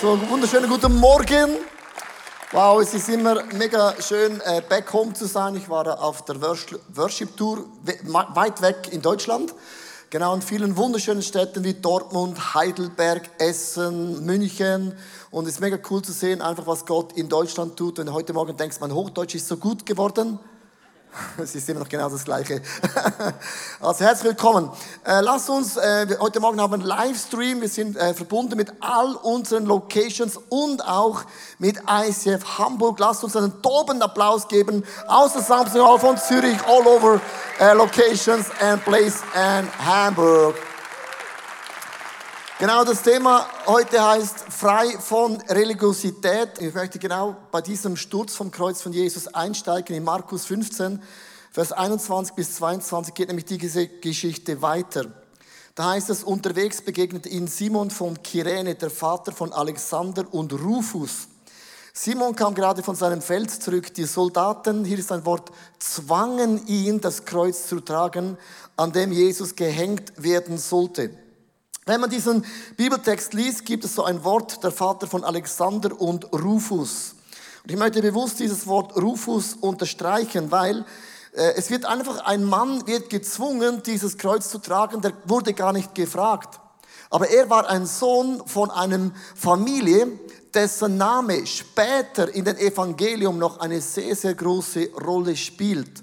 So, wunderschönen guten Morgen. Wow, es ist immer mega schön, äh, back home zu sein. Ich war auf der Worship Tour weit weg in Deutschland. Genau, in vielen wunderschönen Städten wie Dortmund, Heidelberg, Essen, München. Und es ist mega cool zu sehen, einfach was Gott in Deutschland tut. Wenn du heute Morgen denkst, mein Hochdeutsch ist so gut geworden, Es ist immer noch genau das Gleiche. Also herzlich willkommen. Äh, lasst uns, äh, heute Morgen haben wir einen Livestream. Wir sind äh, verbunden mit all unseren Locations und auch mit ICF Hamburg. Lasst uns einen tobenden Applaus geben aus der Samsung von Zürich, all over äh, locations and place and Hamburg. Genau das Thema heute heißt frei von Religiosität. Ich möchte genau bei diesem Sturz vom Kreuz von Jesus einsteigen in Markus 15, Vers 21 bis 22 geht nämlich diese Geschichte weiter. Da heißt es, unterwegs begegnet ihn Simon von Kyrene, der Vater von Alexander und Rufus. Simon kam gerade von seinem Feld zurück. Die Soldaten, hier ist ein Wort, zwangen ihn, das Kreuz zu tragen, an dem Jesus gehängt werden sollte. Wenn man diesen Bibeltext liest, gibt es so ein Wort, der Vater von Alexander und Rufus. Und ich möchte bewusst dieses Wort Rufus unterstreichen, weil äh, es wird einfach, ein Mann wird gezwungen, dieses Kreuz zu tragen, der wurde gar nicht gefragt. Aber er war ein Sohn von einem Familie, dessen Name später in den Evangelium noch eine sehr, sehr große Rolle spielt.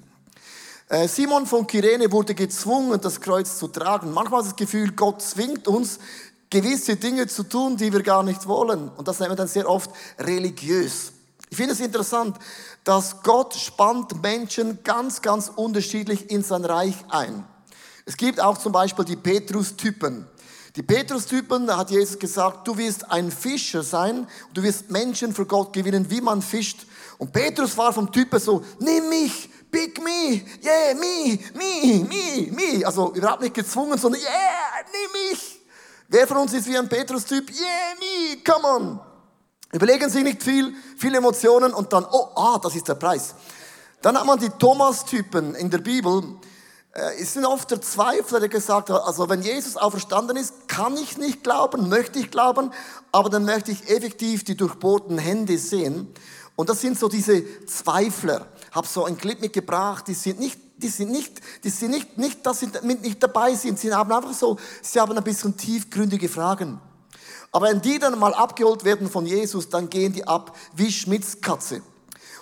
Äh, Simon von Kyrene wurde gezwungen, das Kreuz zu tragen. Manchmal das Gefühl, Gott zwingt uns, gewisse Dinge zu tun, die wir gar nicht wollen. Und das nennen wir dann sehr oft religiös. Ich finde es interessant, dass Gott spannt Menschen ganz, ganz unterschiedlich in sein Reich ein. Es gibt auch zum Beispiel die Petrus-Typen. Die Petrus-Typen, da hat Jesus gesagt, du wirst ein Fischer sein, du wirst Menschen für Gott gewinnen, wie man fischt. Und Petrus war vom Typen so, nimm mich, pick me, yeah, me, me, me, me. Also überhaupt nicht gezwungen, sondern yeah, nimm mich. Wer von uns ist wie ein Petrus-Typ? Yeah, me, come on. Überlegen Sie nicht viel, viele Emotionen und dann, oh, ah, das ist der Preis. Dann hat man die Thomas-Typen in der Bibel. Äh, es sind oft der Zweifler, der gesagt hat, also wenn Jesus auferstanden ist, kann ich nicht glauben, möchte ich glauben, aber dann möchte ich effektiv die durchbohrten Hände sehen. Und das sind so diese Zweifler habe so ein Clip mitgebracht, die sind nicht, die sind nicht, die sind nicht, nicht, dass sie nicht dabei sind, sie haben einfach so, sie haben ein bisschen tiefgründige Fragen. Aber wenn die dann mal abgeholt werden von Jesus, dann gehen die ab wie Schmitzkatze.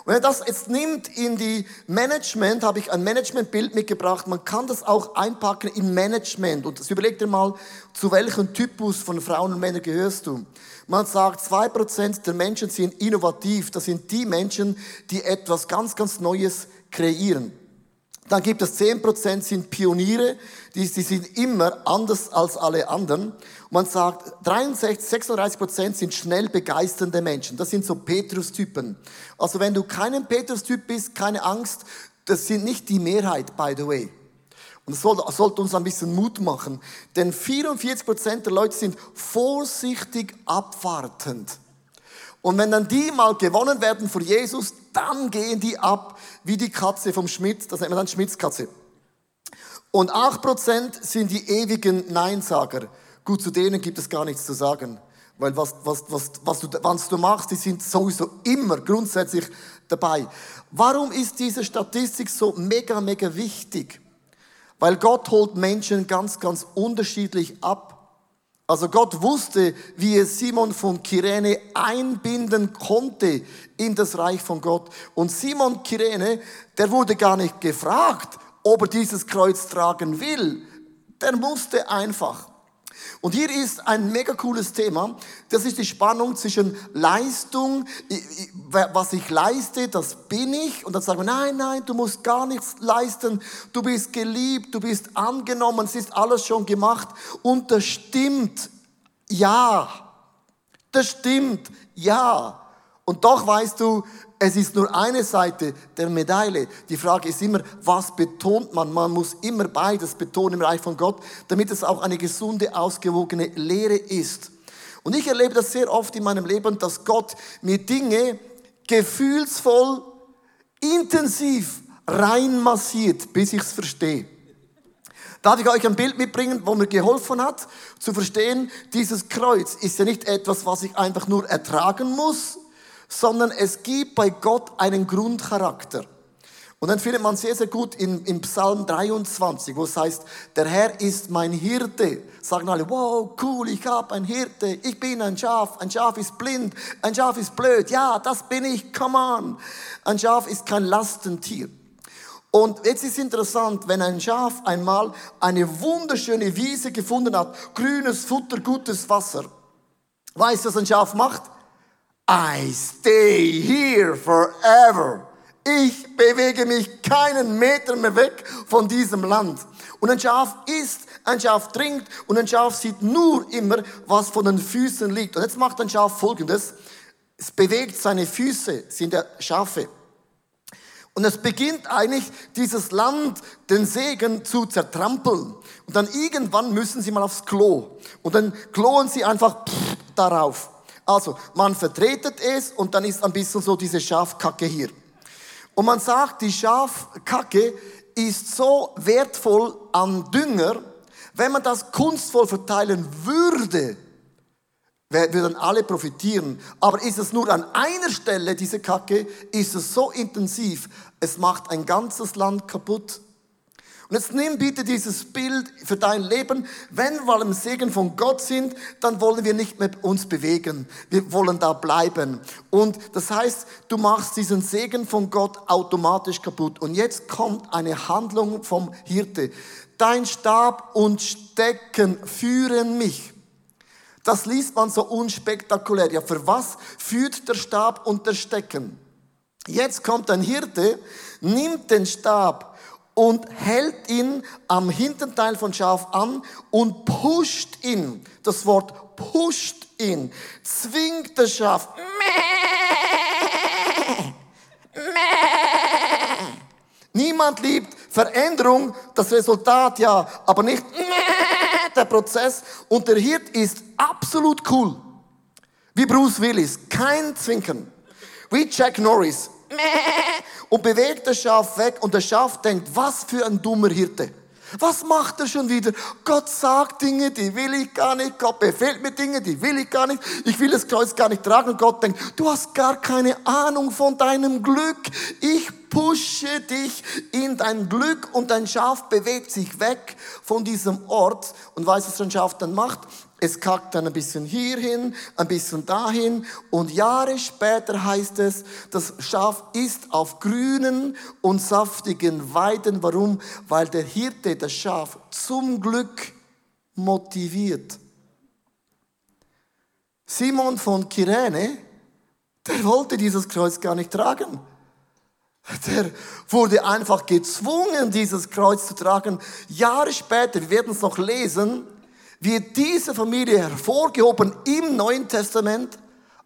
Und wenn das jetzt nimmt in die Management, habe ich ein Managementbild mitgebracht. Man kann das auch einpacken in Management. Und das überleg dir mal, zu welchem Typus von Frauen und Männern gehörst du. Man sagt, zwei Prozent der Menschen sind innovativ. Das sind die Menschen, die etwas ganz, ganz Neues kreieren. Dann gibt es zehn Prozent sind Pioniere, die, die sind immer anders als alle anderen. Und man sagt, 63, 36 Prozent sind schnell begeisternde Menschen. Das sind so Petrus-Typen. Also wenn du kein Petrus-Typ bist, keine Angst, das sind nicht die Mehrheit, by the way. Und das sollte uns ein bisschen Mut machen. Denn 44 Prozent der Leute sind vorsichtig abwartend. Und wenn dann die mal gewonnen werden vor Jesus, dann gehen die ab wie die Katze vom Schmidt. Das nennt man dann Schmitzkatze. Und 8 Prozent sind die ewigen Neinsager. Gut, zu denen gibt es gar nichts zu sagen. Weil was, was, was, was, du, was du machst, die sind sowieso immer grundsätzlich dabei. Warum ist diese Statistik so mega, mega wichtig? Weil Gott holt Menschen ganz, ganz unterschiedlich ab. Also Gott wusste, wie er Simon von Kyrene einbinden konnte in das Reich von Gott. Und Simon Kyrene, der wurde gar nicht gefragt, ob er dieses Kreuz tragen will. Der musste einfach. Und hier ist ein mega cooles Thema. Das ist die Spannung zwischen Leistung, was ich leiste, das bin ich. Und dann sagen wir, nein, nein, du musst gar nichts leisten. Du bist geliebt, du bist angenommen, es ist alles schon gemacht. Und das stimmt, ja. Das stimmt, ja. Und doch weißt du, es ist nur eine Seite der Medaille. Die Frage ist immer, was betont man? Man muss immer beides betonen im Reich von Gott, damit es auch eine gesunde, ausgewogene Lehre ist. Und ich erlebe das sehr oft in meinem Leben, dass Gott mir Dinge gefühlsvoll, intensiv reinmassiert, bis ich es verstehe. Darf ich euch ein Bild mitbringen, wo mir geholfen hat, zu verstehen, dieses Kreuz ist ja nicht etwas, was ich einfach nur ertragen muss, sondern es gibt bei Gott einen Grundcharakter. Und dann findet man sehr, sehr gut in, in Psalm 23, wo es heißt, der Herr ist mein Hirte. Sagen alle, wow, cool, ich habe ein Hirte, ich bin ein Schaf, ein Schaf ist blind, ein Schaf ist blöd, ja, das bin ich, come on. Ein Schaf ist kein Lastentier. Und jetzt ist interessant, wenn ein Schaf einmal eine wunderschöne Wiese gefunden hat, grünes Futter, gutes Wasser. Weißt du, was ein Schaf macht? I stay here forever. Ich bewege mich keinen Meter mehr weg von diesem Land. Und ein Schaf isst, ein Schaf trinkt und ein Schaf sieht nur immer, was von den Füßen liegt. Und jetzt macht ein Schaf Folgendes. Es bewegt seine Füße, sind ja Schafe. Und es beginnt eigentlich, dieses Land, den Segen zu zertrampeln. Und dann irgendwann müssen sie mal aufs Klo. Und dann kloen sie einfach darauf. Also, man vertretet es und dann ist ein bisschen so diese Schafkacke hier. Und man sagt, die Schafkacke ist so wertvoll an Dünger, wenn man das kunstvoll verteilen würde, würden alle profitieren. Aber ist es nur an einer Stelle, diese Kacke, ist es so intensiv, es macht ein ganzes Land kaputt. Und jetzt nimm bitte dieses Bild für dein Leben. Wenn wir im Segen von Gott sind, dann wollen wir nicht mehr uns bewegen. Wir wollen da bleiben. Und das heißt, du machst diesen Segen von Gott automatisch kaputt. Und jetzt kommt eine Handlung vom Hirte. Dein Stab und Stecken führen mich. Das liest man so unspektakulär. Ja, für was führt der Stab und der Stecken? Jetzt kommt ein Hirte, nimmt den Stab und hält ihn am Hinterteil von Schaf an und pusht ihn. Das Wort pusht ihn, zwingt das Schaf. Niemand liebt Veränderung, das Resultat ja, aber nicht der Prozess. Und der Hirt ist absolut cool. Wie Bruce Willis, kein Zwinkern. Wie Jack Norris, und bewegt das Schaf weg und das Schaf denkt, was für ein dummer Hirte. Was macht er schon wieder? Gott sagt Dinge, die will ich gar nicht. Gott befehlt mir Dinge, die will ich gar nicht. Ich will das Kreuz gar nicht tragen. Und Gott denkt, du hast gar keine Ahnung von deinem Glück. Ich pushe dich in dein Glück und dein Schaf bewegt sich weg von diesem Ort. Und weißt du, was ein Schaf dann macht? Es kackt dann ein bisschen hierhin, ein bisschen dahin und Jahre später heißt es, das Schaf ist auf grünen und saftigen Weiden. Warum? Weil der Hirte das Schaf zum Glück motiviert. Simon von Kyrene, der wollte dieses Kreuz gar nicht tragen. Der wurde einfach gezwungen, dieses Kreuz zu tragen. Jahre später, wir werden es noch lesen, wird diese Familie hervorgehoben im Neuen Testament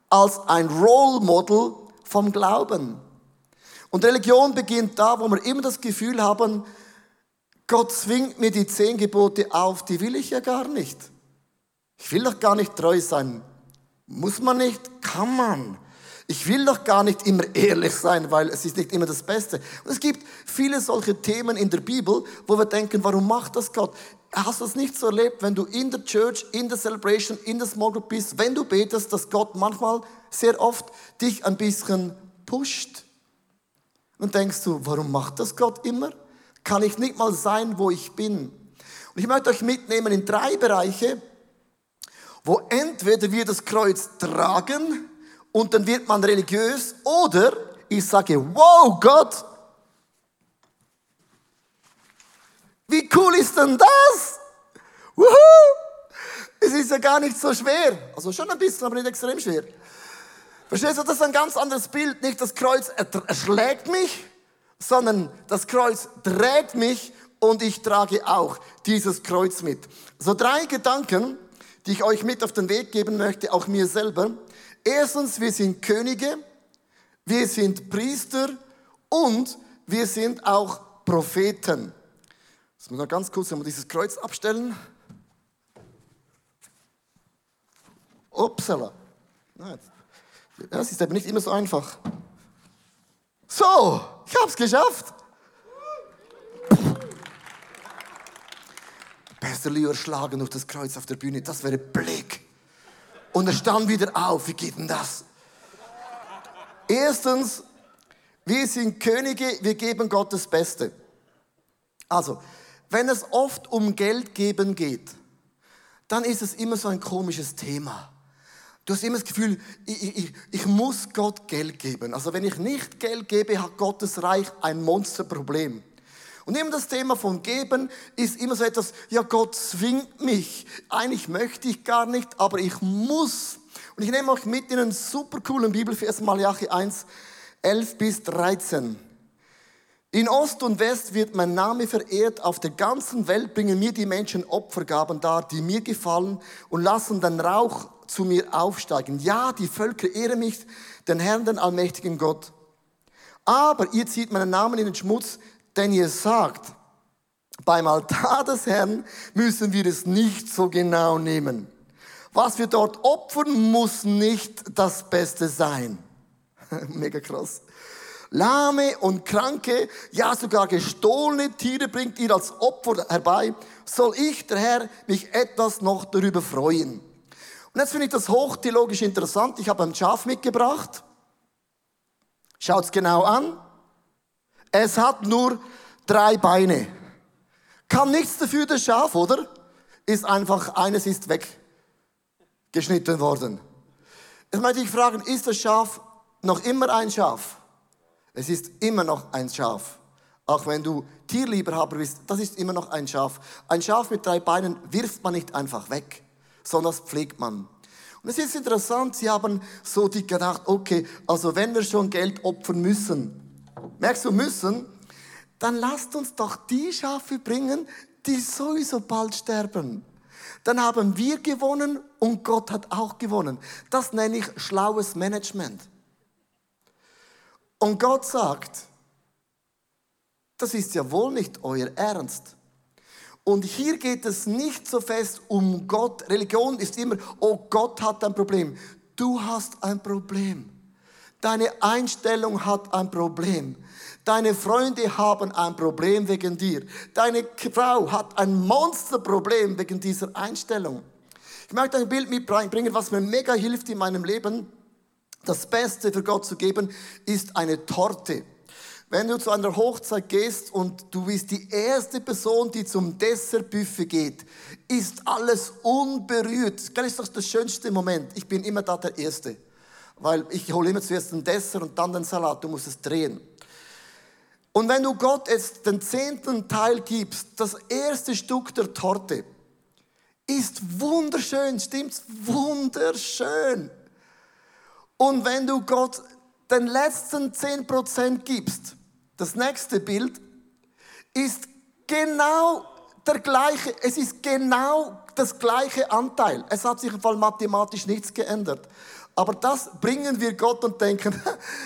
als ein Role Model vom Glauben. Und Religion beginnt da, wo wir immer das Gefühl haben, Gott zwingt mir die zehn Gebote auf, die will ich ja gar nicht. Ich will doch gar nicht treu sein. Muss man nicht? Kann man. Ich will doch gar nicht immer ehrlich sein, weil es ist nicht immer das Beste. Und es gibt viele solche Themen in der Bibel, wo wir denken, warum macht das Gott? Hast du es nicht so erlebt, wenn du in der Church, in der Celebration, in der Small Group bist, wenn du betest, dass Gott manchmal, sehr oft dich ein bisschen pusht? Und denkst du, warum macht das Gott immer? Kann ich nicht mal sein, wo ich bin? Und ich möchte euch mitnehmen in drei Bereiche, wo entweder wir das Kreuz tragen und dann wird man religiös oder ich sage, wow Gott, wie cool ist denn das? Wuhu! Es ist ja gar nicht so schwer. Also schon ein bisschen, aber nicht extrem schwer. Verstehst du, das ist ein ganz anderes Bild. Nicht das Kreuz erschlägt mich, sondern das Kreuz trägt mich und ich trage auch dieses Kreuz mit. So drei Gedanken, die ich euch mit auf den Weg geben möchte, auch mir selber. Erstens, wir sind Könige, wir sind Priester und wir sind auch Propheten. Jetzt muss man ganz kurz mal dieses Kreuz abstellen. Upsala. Das ist aber nicht immer so einfach. So, ich habe es geschafft. Pastor Leo erschlagen durch das Kreuz auf der Bühne, das wäre Blick. Und er stand wieder auf. Wie geht denn das? Erstens, wir sind Könige, wir geben Gott das Beste. Also, wenn es oft um Geld geben geht, dann ist es immer so ein komisches Thema. Du hast immer das Gefühl, ich, ich, ich muss Gott Geld geben. Also wenn ich nicht Geld gebe, hat Gottes Reich ein Monsterproblem. Und immer das Thema von geben ist immer so etwas, ja Gott zwingt mich. Eigentlich möchte ich gar nicht, aber ich muss. Und ich nehme euch mit in einen super coolen Bibelvers, Malachi 1, 11 bis 13. In Ost und West wird mein Name verehrt. Auf der ganzen Welt bringen mir die Menschen Opfergaben dar, die mir gefallen und lassen den Rauch zu mir aufsteigen. Ja, die Völker ehren mich, den Herrn, den allmächtigen Gott. Aber ihr zieht meinen Namen in den Schmutz, denn ihr sagt, beim Altar des Herrn müssen wir es nicht so genau nehmen. Was wir dort opfern, muss nicht das Beste sein. Mega krass. Lahme und Kranke, ja sogar gestohlene Tiere bringt ihr als Opfer herbei. Soll ich, der Herr, mich etwas noch darüber freuen? Und jetzt finde ich das hochtheologisch interessant. Ich habe ein Schaf mitgebracht. Schaut's genau an. Es hat nur drei Beine. Kann nichts dafür, das Schaf, oder? Ist einfach, eines ist weggeschnitten worden. Jetzt möchte ich fragen, ist das Schaf noch immer ein Schaf? Es ist immer noch ein Schaf. Auch wenn du Tierlieberhaber bist, das ist immer noch ein Schaf. Ein Schaf mit drei Beinen wirft man nicht einfach weg, sondern das pflegt man. Und es ist interessant, sie haben so die gedacht, okay, also wenn wir schon Geld opfern müssen, merkst du müssen, dann lasst uns doch die Schafe bringen, die sowieso bald sterben. Dann haben wir gewonnen und Gott hat auch gewonnen. Das nenne ich schlaues Management. Und Gott sagt, das ist ja wohl nicht euer Ernst. Und hier geht es nicht so fest um Gott. Religion ist immer, oh Gott hat ein Problem. Du hast ein Problem. Deine Einstellung hat ein Problem. Deine Freunde haben ein Problem wegen dir. Deine Frau hat ein Monsterproblem wegen dieser Einstellung. Ich möchte ein Bild mitbringen, was mir mega hilft in meinem Leben. Das Beste für Gott zu geben, ist eine Torte. Wenn du zu einer Hochzeit gehst und du bist die erste Person, die zum Dessertbuffet geht, ist alles unberührt. Das ist doch das schönste Moment. Ich bin immer da der Erste. Weil ich hole immer zuerst den Dessert und dann den Salat. Du musst es drehen. Und wenn du Gott jetzt den zehnten Teil gibst, das erste Stück der Torte, ist wunderschön, stimmt's? Wunderschön. Und wenn du Gott den letzten 10% gibst, das nächste Bild ist genau der gleiche, es ist genau das gleiche Anteil. Es hat sich im Fall mathematisch nichts geändert. Aber das bringen wir Gott und denken,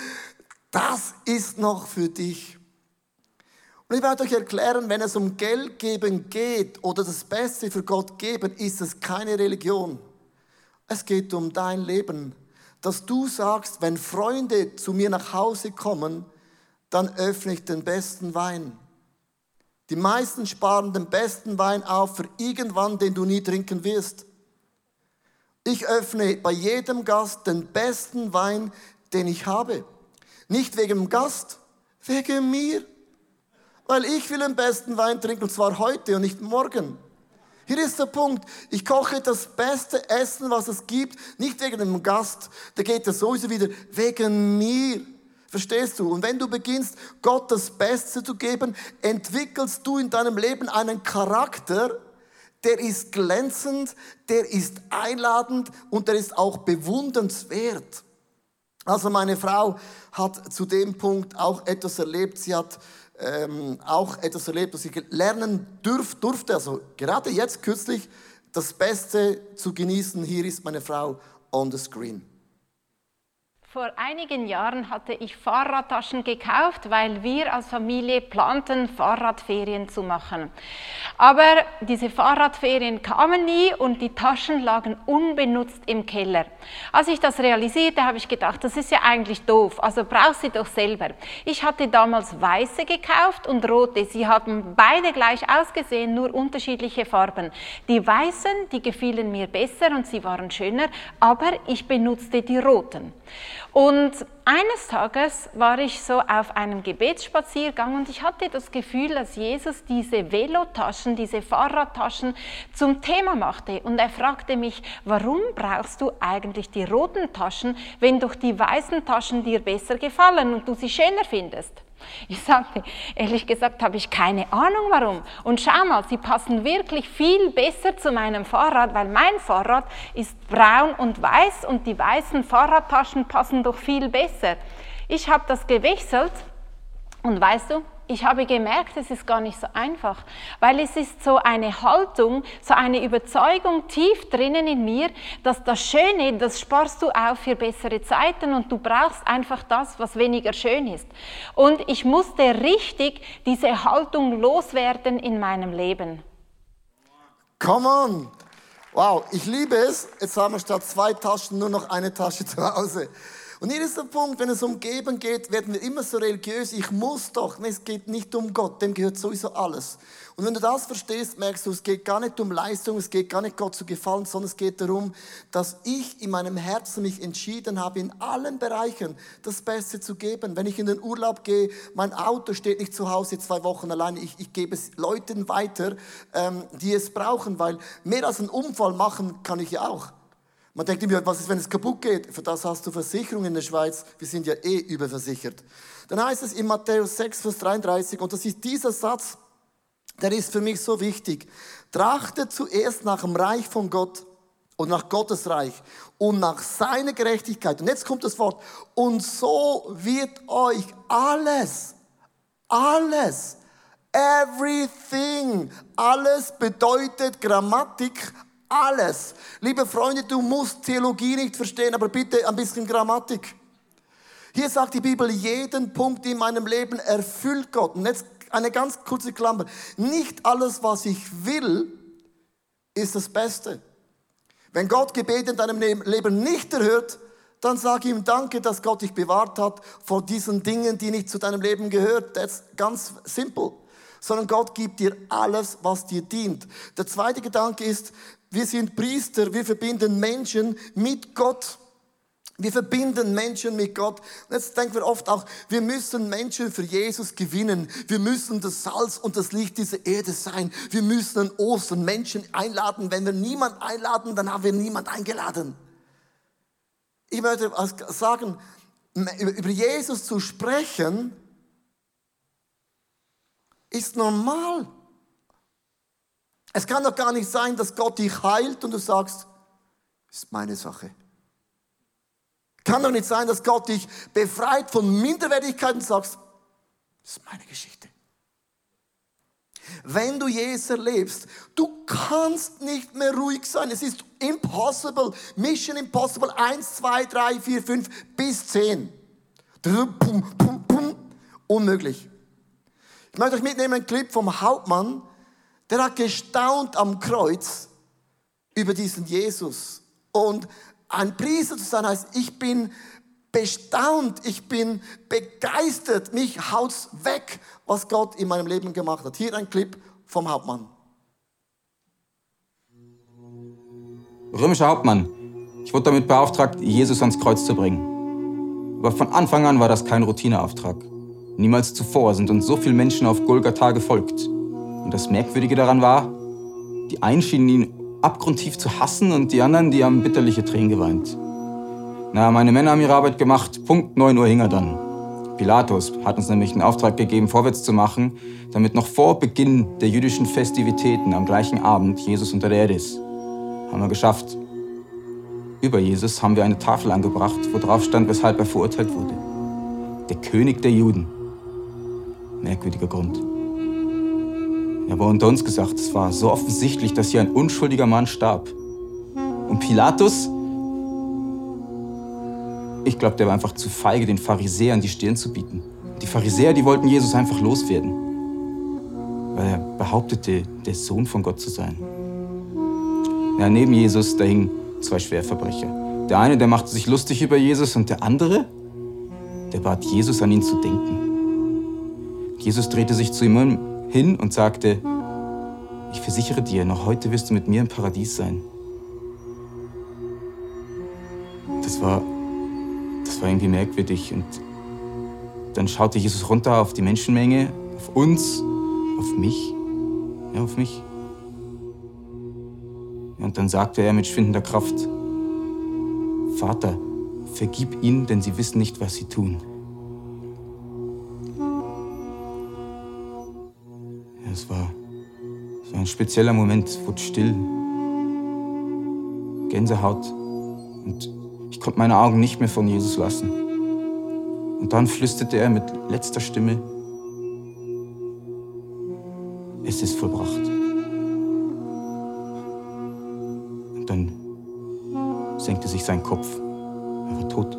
das ist noch für dich. Und ich werde euch erklären, wenn es um Geld geben geht oder das Beste für Gott geben, ist es keine Religion. Es geht um dein Leben dass du sagst, wenn Freunde zu mir nach Hause kommen, dann öffne ich den besten Wein. Die meisten sparen den besten Wein auf für irgendwann, den du nie trinken wirst. Ich öffne bei jedem Gast den besten Wein, den ich habe. Nicht wegen dem Gast, Wegen mir. Weil ich will den besten Wein trinken und zwar heute und nicht morgen. Hier ist der Punkt. Ich koche das beste Essen, was es gibt, nicht wegen einem Gast, der geht das sowieso wieder, wegen mir. Verstehst du? Und wenn du beginnst, Gott das Beste zu geben, entwickelst du in deinem Leben einen Charakter, der ist glänzend, der ist einladend und der ist auch bewundernswert. Also meine Frau hat zu dem Punkt auch etwas erlebt. Sie hat ähm, auch etwas erlebt, was ich lernen dürf, durfte. Also gerade jetzt kürzlich das Beste zu genießen. Hier ist meine Frau on the screen. Vor einigen Jahren hatte ich Fahrradtaschen gekauft, weil wir als Familie planten, Fahrradferien zu machen. Aber diese Fahrradferien kamen nie und die Taschen lagen unbenutzt im Keller. Als ich das realisierte, habe ich gedacht, das ist ja eigentlich doof, also brauch sie doch selber. Ich hatte damals weiße gekauft und rote. Sie haben beide gleich ausgesehen, nur unterschiedliche Farben. Die weißen, die gefielen mir besser und sie waren schöner, aber ich benutzte die roten. Und eines Tages war ich so auf einem Gebetsspaziergang und ich hatte das Gefühl, dass Jesus diese Velotaschen, diese Fahrradtaschen zum Thema machte. Und er fragte mich, warum brauchst du eigentlich die roten Taschen, wenn doch die weißen Taschen dir besser gefallen und du sie schöner findest? Ich sagte, ehrlich gesagt habe ich keine Ahnung warum. Und schau mal, sie passen wirklich viel besser zu meinem Fahrrad, weil mein Fahrrad ist braun und weiß und die weißen Fahrradtaschen passen doch viel besser. Ich habe das gewechselt und weißt du, ich habe gemerkt, es ist gar nicht so einfach, weil es ist so eine Haltung, so eine Überzeugung tief drinnen in mir, dass das Schöne, das sparst du auf für bessere Zeiten und du brauchst einfach das, was weniger schön ist. Und ich musste richtig diese Haltung loswerden in meinem Leben. Come on! Wow, ich liebe es. Jetzt haben wir statt zwei Taschen nur noch eine Tasche zu Hause. Und hier ist der Punkt, wenn es um Geben geht, werden wir immer so religiös, ich muss doch. Es geht nicht um Gott, dem gehört sowieso alles. Und wenn du das verstehst, merkst du, es geht gar nicht um Leistung, es geht gar nicht Gott zu gefallen, sondern es geht darum, dass ich in meinem Herzen mich entschieden habe, in allen Bereichen das Beste zu geben. Wenn ich in den Urlaub gehe, mein Auto steht nicht zu Hause zwei Wochen alleine, ich, ich gebe es Leuten weiter, ähm, die es brauchen, weil mehr als einen Unfall machen kann ich ja auch. Man denkt immer, was ist, wenn es kaputt geht? Für das hast du Versicherung in der Schweiz. Wir sind ja eh überversichert. Dann heißt es in Matthäus 6, Vers 33, und das ist dieser Satz, der ist für mich so wichtig. Trachtet zuerst nach dem Reich von Gott und nach Gottes Reich und nach seiner Gerechtigkeit. Und jetzt kommt das Wort. Und so wird euch alles, alles, everything, alles bedeutet Grammatik, alles. Liebe Freunde, du musst Theologie nicht verstehen, aber bitte ein bisschen Grammatik. Hier sagt die Bibel, jeden Punkt in meinem Leben erfüllt Gott. Und jetzt eine ganz kurze Klammer. Nicht alles, was ich will, ist das Beste. Wenn Gott Gebet in deinem Leben nicht erhört, dann sag ihm Danke, dass Gott dich bewahrt hat vor diesen Dingen, die nicht zu deinem Leben gehören. Das ist ganz simpel. Sondern Gott gibt dir alles, was dir dient. Der zweite Gedanke ist, wir sind Priester, wir verbinden Menschen mit Gott. Wir verbinden Menschen mit Gott. Jetzt denken wir oft auch, wir müssen Menschen für Jesus gewinnen. Wir müssen das Salz und das Licht dieser Erde sein. Wir müssen an Ostern Menschen einladen. Wenn wir niemand einladen, dann haben wir niemand eingeladen. Ich möchte sagen, über Jesus zu sprechen, ist normal. Es kann doch gar nicht sein, dass Gott dich heilt und du sagst, ist meine Sache. Kann doch nicht sein, dass Gott dich befreit von Minderwertigkeit und sagst, ist meine Geschichte. Wenn du Jesus erlebst, du kannst nicht mehr ruhig sein. Es ist impossible. Mission impossible. Eins, zwei, drei, vier, fünf bis zehn. Pum, pum, pum. Unmöglich. Ich möchte euch mitnehmen einen Clip vom Hauptmann, der hat gestaunt am Kreuz über diesen Jesus. Und ein Priester zu sein heißt, ich bin bestaunt, ich bin begeistert, mich haut's weg, was Gott in meinem Leben gemacht hat. Hier ein Clip vom Hauptmann. Römischer Hauptmann, ich wurde damit beauftragt, Jesus ans Kreuz zu bringen. Aber von Anfang an war das kein Routineauftrag. Niemals zuvor sind uns so viele Menschen auf Golgatha gefolgt. Und das Merkwürdige daran war, die einen schienen ihn abgrundtief zu hassen und die anderen, die haben bitterliche Tränen geweint. Na, meine Männer haben ihre Arbeit gemacht. Punkt 9 Uhr hing er dann. Pilatus hat uns nämlich einen Auftrag gegeben, vorwärts zu machen, damit noch vor Beginn der jüdischen Festivitäten am gleichen Abend Jesus unter der Erde ist. Haben wir geschafft. Über Jesus haben wir eine Tafel angebracht, wo drauf stand, weshalb er verurteilt wurde. Der König der Juden. Merkwürdiger Grund. Aber unter uns gesagt, es war so offensichtlich, dass hier ein unschuldiger Mann starb. Und Pilatus, ich glaube, der war einfach zu feige, den Pharisäern die Stirn zu bieten. Die Pharisäer, die wollten Jesus einfach loswerden, weil er behauptete, der Sohn von Gott zu sein. Ja, neben Jesus, da hingen zwei Schwerverbrecher. Der eine, der machte sich lustig über Jesus und der andere, der bat Jesus, an ihn zu denken. Jesus drehte sich zu ihm hin und sagte, ich versichere dir, noch heute wirst du mit mir im Paradies sein. Das war, das war irgendwie merkwürdig. Und dann schaute Jesus runter auf die Menschenmenge, auf uns, auf mich, ja, auf mich. Und dann sagte er mit schwindender Kraft, Vater, vergib ihnen, denn sie wissen nicht, was sie tun. Es war, war ein spezieller Moment, es wurde still. Gänsehaut. Und ich konnte meine Augen nicht mehr von Jesus lassen. Und dann flüsterte er mit letzter Stimme, es ist vollbracht. Und dann senkte sich sein Kopf. Er war tot.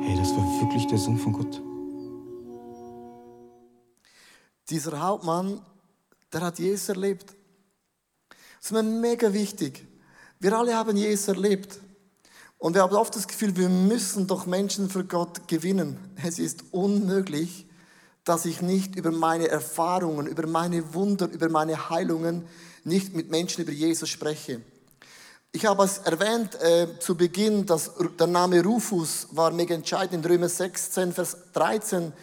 Hey, das war wirklich der Sohn von Gott. Dieser Hauptmann, der hat Jesus erlebt. Das ist mir mega wichtig. Wir alle haben Jesus erlebt. Und wir haben oft das Gefühl, wir müssen doch Menschen für Gott gewinnen. Es ist unmöglich, dass ich nicht über meine Erfahrungen, über meine Wunder, über meine Heilungen nicht mit Menschen über Jesus spreche. Ich habe es erwähnt äh, zu Beginn, dass der Name Rufus war mega entscheidend in Römer 16, Vers 13.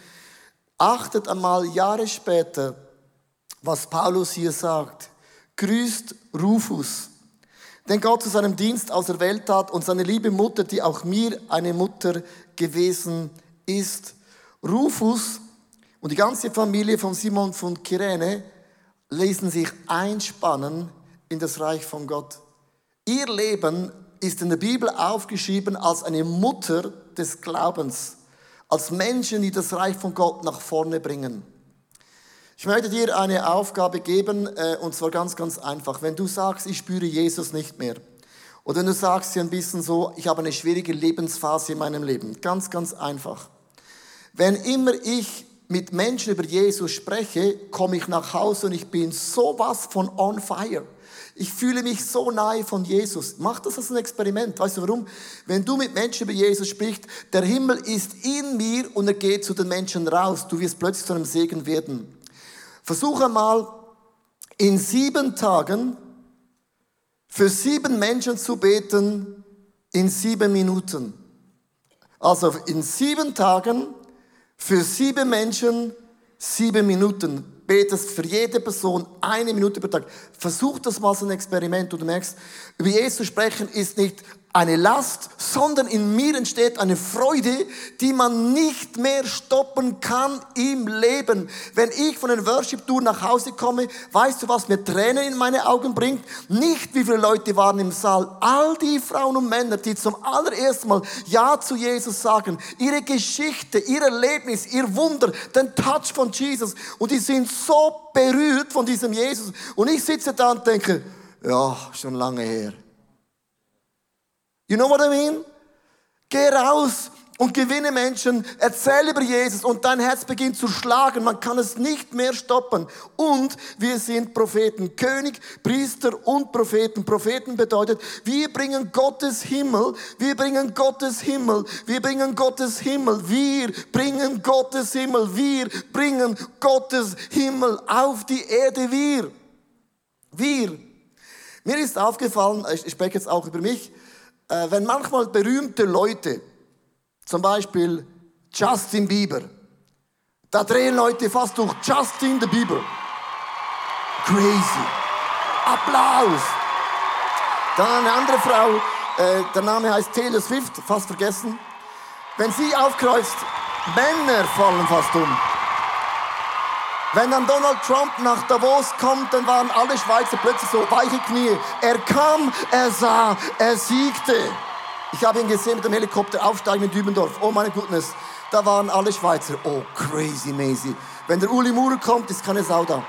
Achtet einmal Jahre später, was Paulus hier sagt. Grüßt Rufus, den Gott zu seinem Dienst auserwählt hat und seine liebe Mutter, die auch mir eine Mutter gewesen ist. Rufus und die ganze Familie von Simon von Kyrene ließen sich einspannen in das Reich von Gott. Ihr Leben ist in der Bibel aufgeschrieben als eine Mutter des Glaubens, als Menschen, die das Reich von Gott nach vorne bringen. Ich möchte dir eine Aufgabe geben, äh, und zwar ganz, ganz einfach. Wenn du sagst, ich spüre Jesus nicht mehr, oder wenn du sagst dir ein bisschen so, ich habe eine schwierige Lebensphase in meinem Leben, ganz, ganz einfach. Wenn immer ich mit Menschen über Jesus spreche, komme ich nach Hause und ich bin sowas von on fire. Ich fühle mich so nahe von Jesus. Mach das als ein Experiment. Weißt du warum? Wenn du mit Menschen über Jesus sprichst, der Himmel ist in mir und er geht zu den Menschen raus. Du wirst plötzlich zu einem Segen werden. Versuche mal in sieben Tagen für sieben Menschen zu beten in sieben Minuten. Also in sieben Tagen für sieben Menschen sieben Minuten. Betest für jede Person eine Minute pro Tag. Versuch das mal so ein Experiment und du merkst, über Jesus sprechen ist nicht eine Last, sondern in mir entsteht eine Freude, die man nicht mehr stoppen kann im Leben. Wenn ich von den Worship Tour nach Hause komme, weißt du, was mir Tränen in meine Augen bringt? Nicht, wie viele Leute waren im Saal. All die Frauen und Männer, die zum allerersten Mal Ja zu Jesus sagen, ihre Geschichte, ihr Erlebnis, ihr Wunder, den Touch von Jesus. Und die sind so berührt von diesem Jesus. Und ich sitze da und denke, ja, schon lange her. You know what I mean? Geh raus und gewinne Menschen, erzähl über Jesus und dein Herz beginnt zu schlagen. Man kann es nicht mehr stoppen. Und wir sind Propheten, König, Priester und Propheten. Propheten bedeutet, wir bringen Gottes Himmel, wir bringen Gottes Himmel, wir bringen Gottes Himmel, wir bringen Gottes Himmel, wir bringen Gottes Himmel auf die Erde, wir. Wir. Mir ist aufgefallen, ich spreche jetzt auch über mich, wenn manchmal berühmte Leute Zum Beispiel Justin Bieber. Da drehen Leute fast durch Justin the Bieber. Crazy. Applaus. Dann eine andere Frau, äh, der Name heißt Taylor Swift, fast vergessen. Wenn sie aufkreuzt, Männer fallen fast um. Wenn dann Donald Trump nach Davos kommt, dann waren alle Schweizer plötzlich so weiche Knie. Er kam, er sah, er siegte. Ich habe ihn gesehen mit dem Helikopter aufsteigen in Dübendorf. Oh meine Goodness, da waren alle Schweizer. Oh, crazy, mazy. Wenn der Uli Maurer kommt, ist keine Sau da.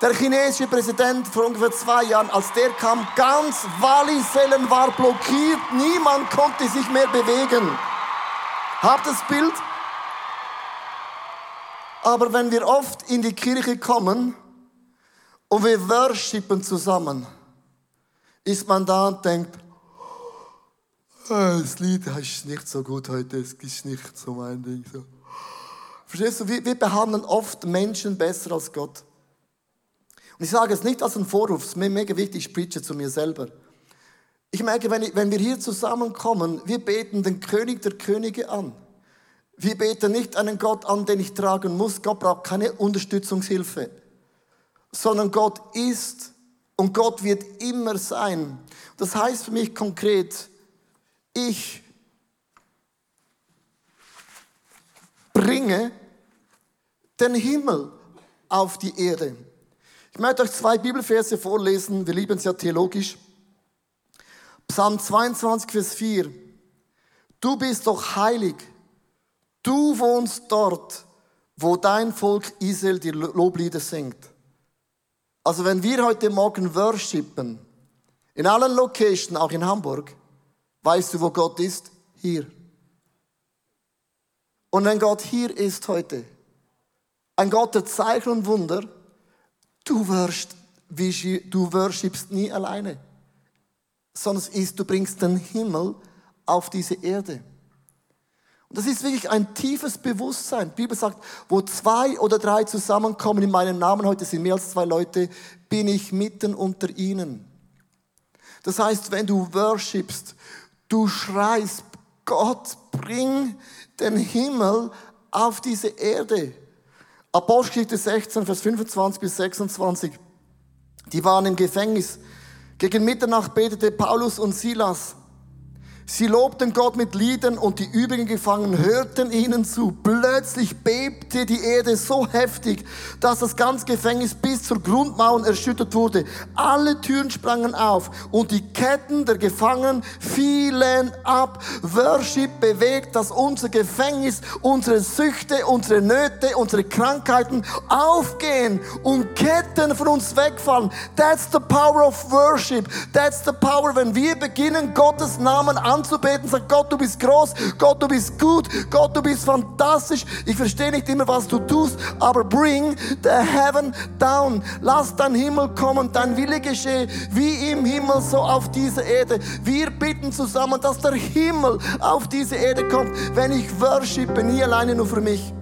Der chinesische Präsident vor ungefähr zwei Jahren, als der kam, ganz Wallisellen war blockiert. Niemand konnte sich mehr bewegen. Habt das Bild? Aber wenn wir oft in die Kirche kommen und wir worshipen zusammen, ist man da und denkt, das Lied ist nicht so gut heute, es ist nicht so mein Ding. Verstehst du, wir, behandeln oft Menschen besser als Gott. Und ich sage es nicht als ein Vorwurf, es ist mir mega wichtig, ich preache zu mir selber. Ich merke, wenn wir hier zusammenkommen, wir beten den König der Könige an. Wir beten nicht einen Gott an, den ich tragen muss. Gott braucht keine Unterstützungshilfe, sondern Gott ist und Gott wird immer sein. Das heißt für mich konkret, ich bringe den Himmel auf die Erde. Ich möchte euch zwei Bibelverse vorlesen, wir lieben es ja theologisch. Psalm 22, Vers 4. Du bist doch heilig Du wohnst dort, wo dein Volk Israel die Loblieder singt. Also wenn wir heute Morgen worshipen, in allen Locations, auch in Hamburg, weißt du, wo Gott ist? Hier. Und wenn Gott hier ist heute, ein Gott der Zeichen und Wunder, du wirst, du worshipst nie alleine, sondern ist, du bringst den Himmel auf diese Erde. Das ist wirklich ein tiefes Bewusstsein. Die Bibel sagt, wo zwei oder drei zusammenkommen in meinem Namen, heute sind mehr als zwei Leute, bin ich mitten unter ihnen. Das heißt, wenn du worshipst, du schreist, Gott, bring den Himmel auf diese Erde. Apostelgeschichte 16, Vers 25 bis 26. Die waren im Gefängnis. Gegen Mitternacht betete Paulus und Silas. Sie lobten Gott mit Liedern und die übrigen Gefangenen hörten ihnen zu. Plötzlich bebte die Erde so heftig, dass das ganze Gefängnis bis zur Grundmauern erschüttert wurde. Alle Türen sprangen auf und die Ketten der Gefangenen fielen ab. Worship bewegt, dass unser Gefängnis, unsere Süchte, unsere Nöte, unsere Krankheiten aufgehen und Ketten von uns wegfallen. That's the power of worship. That's the power, wenn wir beginnen, Gottes Namen anzubeten, sagt Gott, du bist groß, Gott, du bist gut, Gott, du bist fantastisch. Ich verstehe nicht immer, was du tust, aber bring the heaven down. Lass dein Himmel kommen, dein Wille geschehe, wie im Himmel, so auf dieser Erde. Wir bitten zusammen, dass der Himmel auf diese Erde kommt, wenn ich worshipe, nie alleine nur für mich.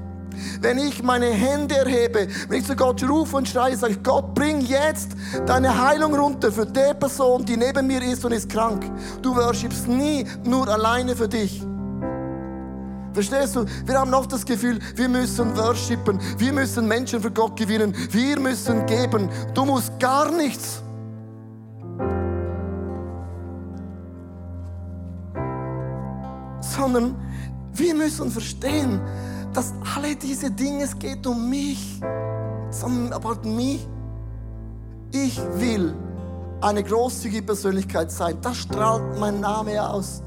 Wenn ich meine Hände erhebe, wenn ich zu Gott rufe und schreie, sage ich, Gott, bring jetzt deine Heilung runter für die Person, die neben mir ist und ist krank. Du worshipst nie nur alleine für dich. Verstehst du? Wir haben oft das Gefühl, wir müssen worshipen, wir müssen Menschen für Gott gewinnen, wir müssen geben. Du musst gar nichts. Sondern wir müssen verstehen, dass alle diese Dinge, es geht um mich. Something about me. Ich will eine großzügige Persönlichkeit sein. Das strahlt mein Name aus.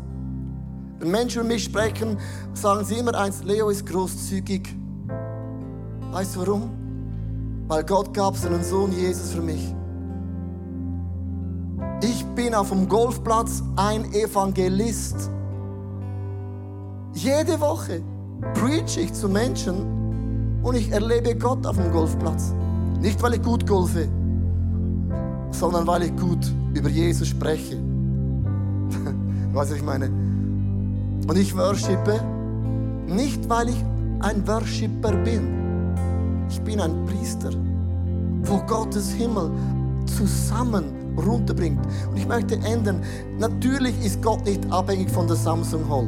Wenn Menschen über mich sprechen, sagen sie immer eins, Leo ist großzügig. Weißt du warum? Weil Gott gab seinen Sohn Jesus für mich. Ich bin auf dem Golfplatz ein Evangelist. Jede Woche preach ich zu Menschen und ich erlebe Gott auf dem Golfplatz. Nicht, weil ich gut golfe, sondern weil ich gut über Jesus spreche. was ich meine? Und ich worshipe nicht, weil ich ein Worshipper bin. Ich bin ein Priester, wo Gottes Himmel zusammen runterbringt. Und ich möchte enden. Natürlich ist Gott nicht abhängig von der Samsung Hall.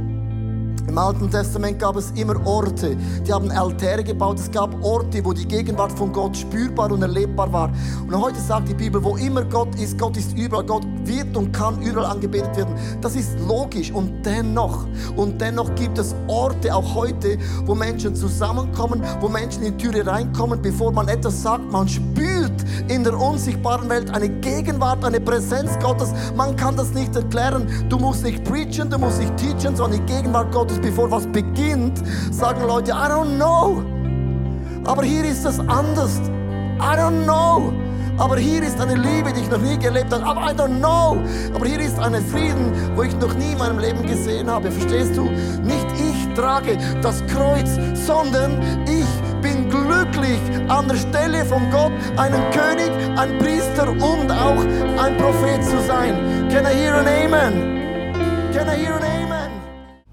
Im Alten Testament gab es immer Orte, die haben Altäre gebaut. Es gab Orte, wo die Gegenwart von Gott spürbar und erlebbar war. Und heute sagt die Bibel, wo immer Gott ist, Gott ist überall. Gott wird und kann überall angebetet werden. Das ist logisch. Und dennoch, und dennoch gibt es Orte auch heute, wo Menschen zusammenkommen, wo Menschen in die Türe reinkommen, bevor man etwas sagt. Man spürt in der unsichtbaren Welt eine Gegenwart, eine Präsenz Gottes. Man kann das nicht erklären. Du musst nicht preachen, du musst nicht teachen, sondern die Gegenwart Gottes Gottes, bevor was beginnt, sagen Leute, I don't know. Aber hier ist es anders. I don't know. Aber hier ist eine Liebe, die ich noch nie gelebt habe. Aber I don't know. Aber hier ist ein Frieden, wo ich noch nie in meinem Leben gesehen habe. Verstehst du? Nicht ich trage das Kreuz, sondern ich bin glücklich an der Stelle von Gott einen König, ein Priester und auch ein Prophet zu sein. Can I hear an Amen? Can I hear an Amen?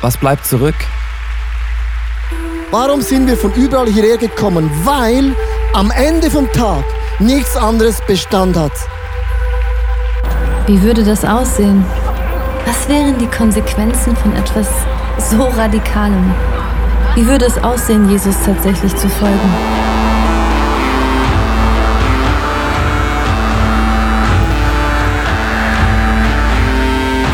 was bleibt zurück? Warum sind wir von überall hierher gekommen? Weil am Ende vom Tag nichts anderes Bestand hat. Wie würde das aussehen? Was wären die Konsequenzen von etwas so Radikalem? Wie würde es aussehen, Jesus tatsächlich zu folgen?